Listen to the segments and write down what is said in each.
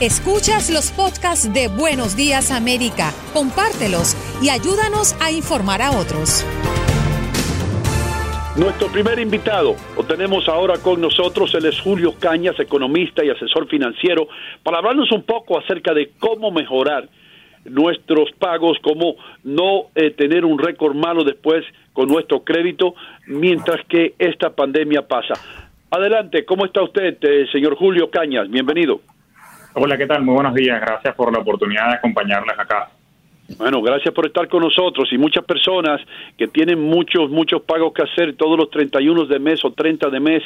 Escuchas los podcasts de Buenos Días América, compártelos y ayúdanos a informar a otros. Nuestro primer invitado lo tenemos ahora con nosotros, él es Julio Cañas, economista y asesor financiero, para hablarnos un poco acerca de cómo mejorar nuestros pagos, cómo no eh, tener un récord malo después con nuestro crédito mientras que esta pandemia pasa. Adelante, ¿cómo está usted, eh, señor Julio Cañas? Bienvenido. Hola, ¿qué tal? Muy buenos días. Gracias por la oportunidad de acompañarles acá. Bueno, gracias por estar con nosotros y muchas personas que tienen muchos, muchos pagos que hacer todos los 31 de mes o 30 de mes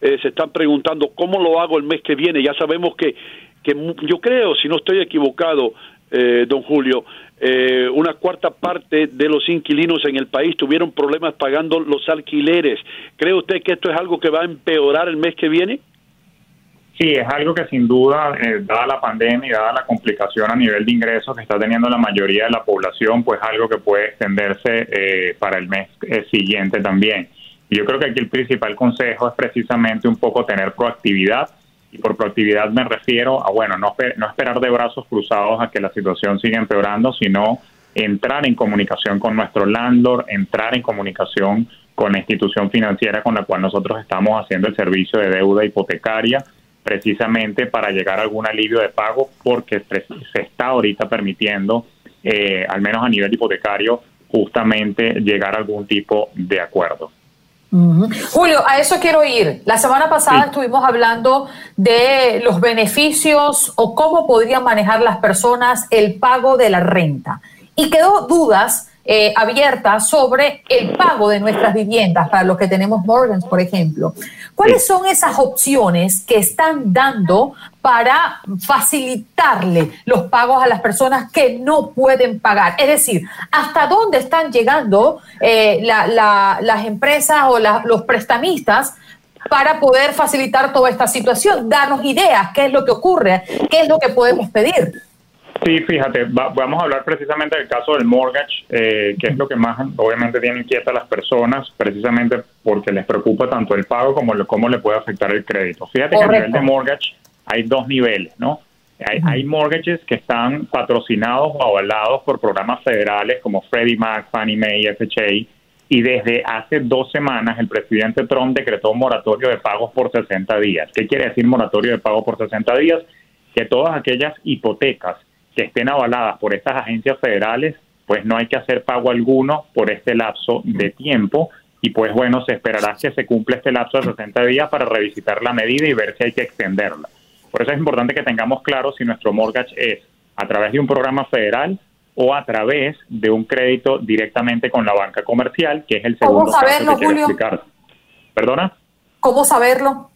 eh, se están preguntando cómo lo hago el mes que viene. Ya sabemos que, que yo creo, si no estoy equivocado, eh, don Julio, eh, una cuarta parte de los inquilinos en el país tuvieron problemas pagando los alquileres. ¿Cree usted que esto es algo que va a empeorar el mes que viene? Sí, es algo que sin duda, eh, dada la pandemia y dada la complicación a nivel de ingresos que está teniendo la mayoría de la población, pues algo que puede extenderse eh, para el mes eh, siguiente también. Yo creo que aquí el principal consejo es precisamente un poco tener proactividad. Y por proactividad me refiero a, bueno, no, no esperar de brazos cruzados a que la situación siga empeorando, sino entrar en comunicación con nuestro landlord, entrar en comunicación con la institución financiera con la cual nosotros estamos haciendo el servicio de deuda hipotecaria precisamente para llegar a algún alivio de pago porque se está ahorita permitiendo, eh, al menos a nivel hipotecario, justamente llegar a algún tipo de acuerdo. Julio, a eso quiero ir. La semana pasada estuvimos hablando de los beneficios o cómo podrían manejar las personas el pago de la renta. Y quedó dudas eh, abierta sobre el pago de nuestras viviendas para los que tenemos Morgans, por ejemplo. ¿Cuáles son esas opciones que están dando para facilitarle los pagos a las personas que no pueden pagar? Es decir, ¿hasta dónde están llegando eh, las empresas o los prestamistas para poder facilitar toda esta situación? Darnos ideas, qué es lo que ocurre, qué es lo que podemos pedir. Sí, fíjate, vamos a hablar precisamente del caso del mortgage, eh, que es lo que más obviamente tiene inquieta a las personas, precisamente porque les preocupa tanto el pago como cómo le puede afectar el crédito. Fíjate que a nivel de mortgage hay dos niveles, ¿no? Hay, hay, mortgages que están patrocinados o avalados por programas federales como Freddie Mac, Fannie Mae, FHA, y desde hace dos semanas el presidente Trump decretó un moratorio de pagos por 60 días. ¿Qué quiere decir moratorio de pago por 60 días? Que todas aquellas hipotecas que estén avaladas por estas agencias federales, pues no hay que hacer pago alguno por este lapso de tiempo y pues bueno, se esperará que se cumpla este lapso de 60 días para revisitar la medida y ver si hay que extenderla. Por eso es importante que tengamos claro si nuestro mortgage es a través de un programa federal o a través de un crédito directamente con la banca comercial, que es el segundo ¿Cómo saberlo, caso que Julio? explicar. ¿Perdona? ¿Cómo saberlo?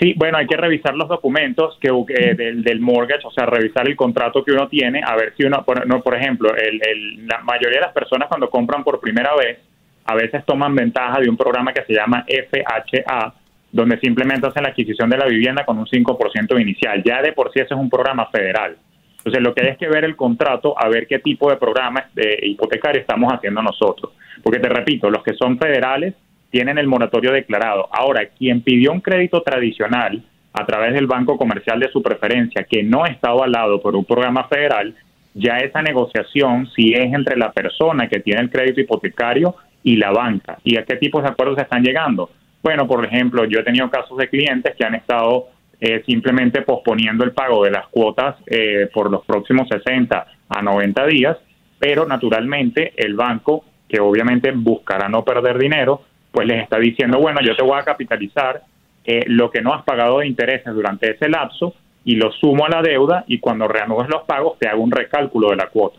Sí, bueno, hay que revisar los documentos que, eh, del, del mortgage, o sea, revisar el contrato que uno tiene, a ver si uno, por, no, por ejemplo, el, el- la mayoría de las personas cuando compran por primera vez, a veces toman ventaja de un programa que se llama FHA, donde simplemente hacen la adquisición de la vivienda con un 5% inicial. Ya de por sí ese es un programa federal. Entonces, lo que hay es que ver el contrato, a ver qué tipo de programa de hipotecario estamos haciendo nosotros. Porque te repito, los que son federales tienen el moratorio declarado. Ahora, quien pidió un crédito tradicional a través del banco comercial de su preferencia, que no está avalado por un programa federal, ya esa negociación si es entre la persona que tiene el crédito hipotecario y la banca. ¿Y a qué tipos de acuerdos se están llegando? Bueno, por ejemplo, yo he tenido casos de clientes que han estado eh, simplemente posponiendo el pago de las cuotas eh, por los próximos 60 a 90 días, pero naturalmente el banco, que obviamente buscará no perder dinero, pues les está diciendo, bueno, yo te voy a capitalizar eh, lo que no has pagado de intereses durante ese lapso y lo sumo a la deuda y cuando reanudes los pagos te hago un recálculo de la cuota.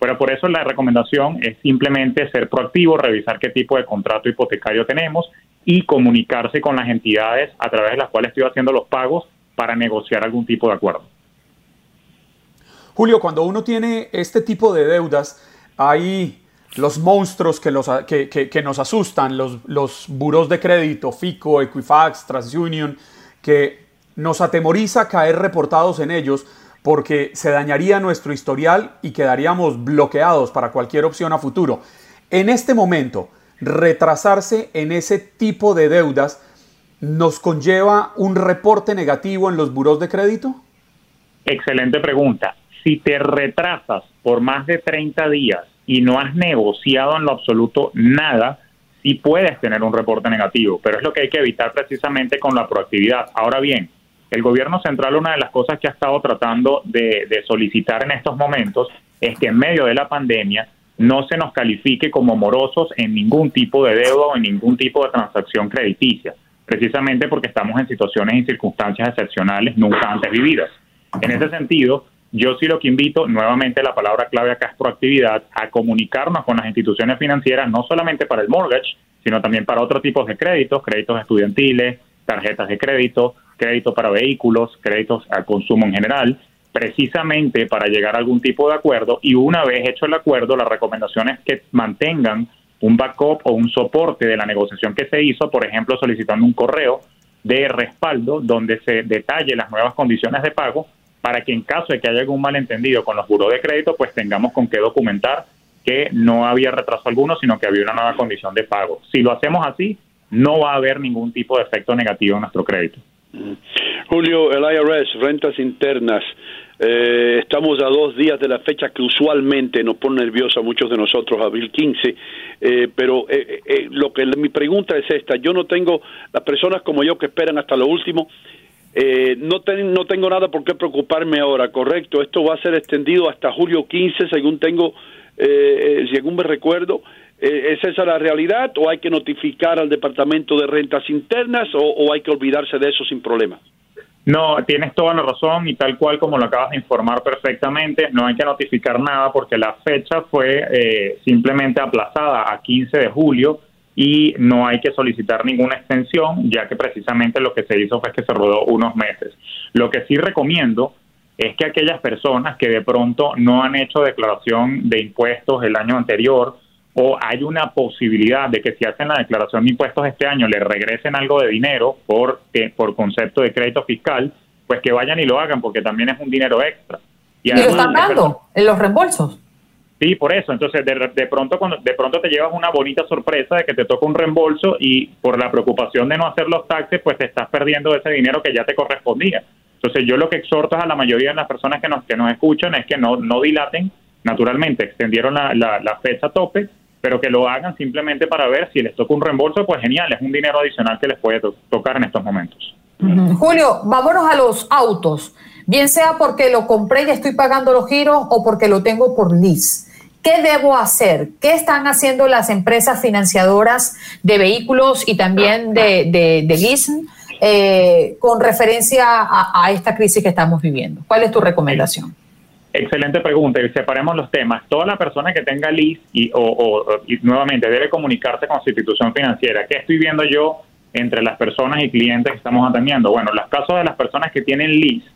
Pero por eso la recomendación es simplemente ser proactivo, revisar qué tipo de contrato hipotecario tenemos y comunicarse con las entidades a través de las cuales estoy haciendo los pagos para negociar algún tipo de acuerdo. Julio, cuando uno tiene este tipo de deudas, hay los monstruos que, los, que, que, nos asustan, los, los buros de crédito, FICO, Equifax, TransUnion, que nos atemoriza caer reportados en ellos porque se dañaría nuestro historial y quedaríamos bloqueados para cualquier opción a futuro. En este momento, retrasarse en ese tipo de deudas nos conlleva un reporte negativo en los buros de crédito? Excelente pregunta. Si te retrasas por más de 30 días y no has negociado en lo absoluto nada, sí puedes tener un reporte negativo, pero es lo que hay que evitar precisamente con la proactividad. Ahora bien, el gobierno central una de las cosas que ha estado tratando de, de, solicitar en estos momentos es que en medio de la pandemia no se nos califique como morosos en ningún tipo de deuda o en ningún tipo de transacción crediticia, precisamente porque estamos en situaciones y circunstancias excepcionales nunca antes vividas. En ese sentido, yo sí lo que invito, nuevamente la palabra clave acá es proactividad, a comunicarnos con las instituciones financieras, no solamente para el mortgage, sino también para otros tipos de créditos, créditos estudiantiles, tarjetas de crédito, crédito para vehículos, créditos al consumo en general, precisamente para llegar a algún tipo de acuerdo. Y una vez hecho el acuerdo, la recomendación es que mantengan un backup o un soporte de la negociación que se hizo, por ejemplo, solicitando un correo de respaldo donde se detalle las nuevas condiciones de pago para que en caso de que haya algún malentendido con los buros de crédito, pues tengamos con qué documentar que no había retraso alguno, sino que había una nueva condición de pago. Si lo hacemos así, no va a haber ningún tipo de efecto negativo en nuestro crédito. Julio, el IRS, rentas internas, eh, estamos a dos días de la fecha que usualmente nos pone nerviosos a muchos de nosotros, abril 15, eh, pero eh, eh, lo que mi pregunta es esta, yo no tengo las personas como yo que esperan hasta lo último, eh, no, ten, no tengo nada por qué preocuparme ahora, correcto, esto va a ser extendido hasta julio 15, según tengo, eh, según me recuerdo, eh, ¿es esa la realidad o hay que notificar al Departamento de Rentas Internas o, o hay que olvidarse de eso sin problema? No, tienes toda la razón y tal cual como lo acabas de informar perfectamente, no hay que notificar nada porque la fecha fue eh, simplemente aplazada a 15 de julio y no hay que solicitar ninguna extensión, ya que precisamente lo que se hizo fue que se rodó unos meses. Lo que sí recomiendo es que aquellas personas que de pronto no han hecho declaración de impuestos el año anterior o hay una posibilidad de que si hacen la declaración de impuestos este año le regresen algo de dinero por, eh, por concepto de crédito fiscal, pues que vayan y lo hagan porque también es un dinero extra. Y, además, lo están dando en los reembolsos. Sí, por eso. Entonces, de, pronto cuando de pronto te llevas una bonita sorpresa de que te toca un reembolso y por la preocupación de no hacer los taxes, pues te estás perdiendo ese dinero que ya te correspondía. Entonces, yo lo que exhorto a la mayoría de las personas que nos que nos escuchan es que no no dilaten. Naturalmente, extendieron la, la, fecha tope, pero que lo hagan simplemente para ver si les toca un reembolso, pues genial, es un dinero adicional que les puede to tocar en estos momentos. Julio, vámonos a los autos, bien sea porque lo compré y estoy pagando los giros o porque lo tengo por lease. ¿Qué debo hacer? ¿Qué están haciendo las empresas financiadoras de vehículos y también de, de, de eh, con referencia a, a esta crisis que estamos viviendo? ¿Cuál es tu recomendación? Excelente pregunta y separemos los temas. Toda la persona que tenga lease y, o, o y nuevamente debe comunicarse con su institución financiera. ¿Qué estoy viendo yo entre las personas y clientes que estamos atendiendo? Bueno, los casos de las personas que tienen lease,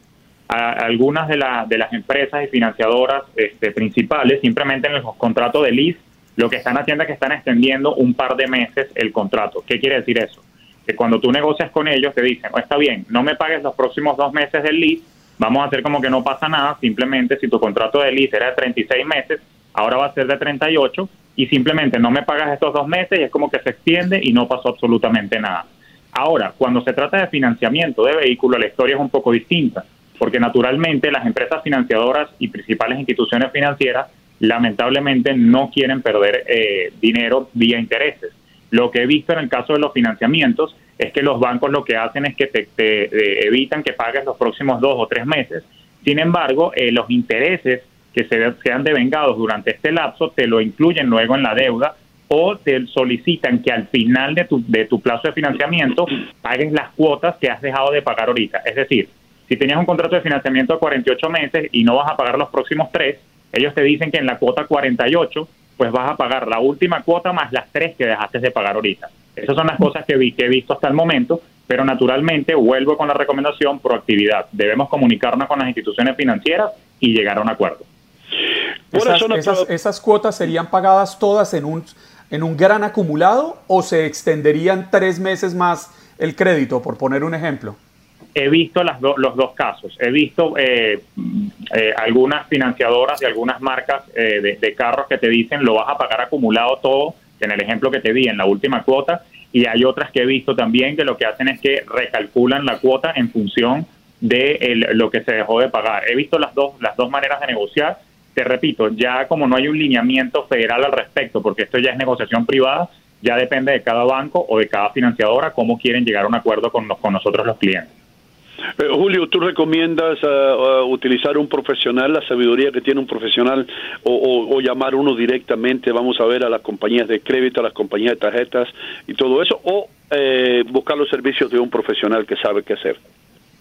a, algunas de, la, de las empresas y financiadoras este, principales simplemente en los contratos de lease lo que están haciendo es que están extendiendo un par de meses el contrato. ¿Qué quiere decir eso? Que cuando tú negocias con ellos te dicen, oh, está bien, no me pagues los próximos dos meses del lease, vamos a hacer como que no pasa nada, simplemente si tu contrato de lease era de 36 meses, ahora va a ser de 38 y simplemente no me pagas estos dos meses y es como que se extiende y no pasó absolutamente nada. Ahora, cuando se trata de financiamiento de vehículos, la historia es un poco distinta, porque naturalmente las empresas financiadoras y principales instituciones financieras lamentablemente no quieren perder eh, dinero vía intereses. Lo que he visto en el caso de los financiamientos es que los bancos lo que hacen es que te, te evitan que pagues los próximos dos o tres meses. Sin embargo, eh, los intereses que se, sean devengados durante este lapso te lo incluyen luego en la deuda o te solicitan que al final de tu, de tu plazo de financiamiento pagues las cuotas que has dejado de pagar ahorita. Es decir, si tenías un contrato de financiamiento de 48 meses y no vas a pagar los próximos tres, ellos te dicen que en la cuota 48 pues vas a pagar la última cuota más las tres que dejaste de pagar ahorita. Esas son las cosas que, vi, que he visto hasta el momento, pero naturalmente vuelvo con la recomendación proactividad. Debemos comunicarnos con las instituciones financieras y llegar a un acuerdo. Esas, esas, esas cuotas serían pagadas todas en un, en un gran acumulado o se extenderían tres meses más el crédito, por poner un ejemplo? He visto las do, los dos casos. He visto eh, eh, algunas financiadoras y algunas marcas eh, de, carros que te dicen lo vas a pagar acumulado todo, en el ejemplo que te di en la última cuota, y hay otras que he visto también que lo que hacen es que recalculan la cuota en función de el, lo que se dejó de pagar. He visto las dos, las dos maneras de negociar. Te repito, ya como no hay un lineamiento federal al respecto, porque esto ya es negociación privada, ya depende de cada banco o de cada financiadora cómo quieren llegar a un acuerdo con nosotros los clientes. Eh, Julio, ¿tú recomiendas uh, utilizar un profesional, la sabiduría que tiene un profesional, o, o, o, llamar uno directamente, vamos a ver, a las compañías de crédito, a las compañías de tarjetas y todo eso, o eh, buscar los servicios de un profesional que sabe qué hacer?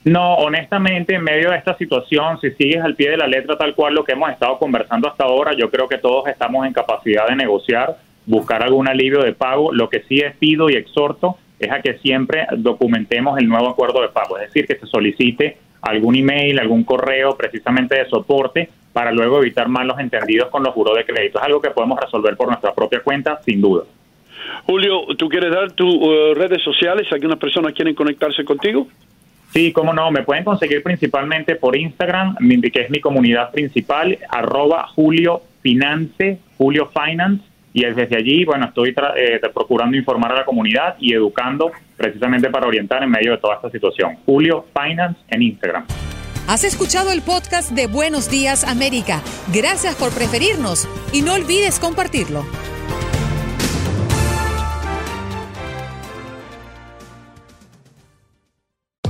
No, honestamente, en medio de esta situación, si sigues al pie de la letra tal cual lo que hemos estado conversando hasta ahora, yo creo que todos estamos en capacidad de negociar, buscar algún alivio de pago. Lo que sí es pido y exhorto es a que siempre documentemos el nuevo acuerdo de pago, es decir, que se solicite algún email, algún correo precisamente de soporte para luego evitar malos entendidos con los juros de crédito. Es algo que podemos resolver por nuestra propia cuenta, sin duda. Julio, ¿tú quieres dar tus uh, redes sociales? ¿Algunas personas quieren conectarse contigo? Sí, cómo no, me pueden conseguir principalmente por Instagram, que es mi comunidad principal, arroba Julio Finance, Julio Finance, y desde allí, bueno, estoy eh, procurando informar a la comunidad y educando precisamente para orientar en medio de toda esta situación. Julio Finance en Instagram. Has escuchado el podcast de Buenos Días América. Gracias por preferirnos y no olvides compartirlo.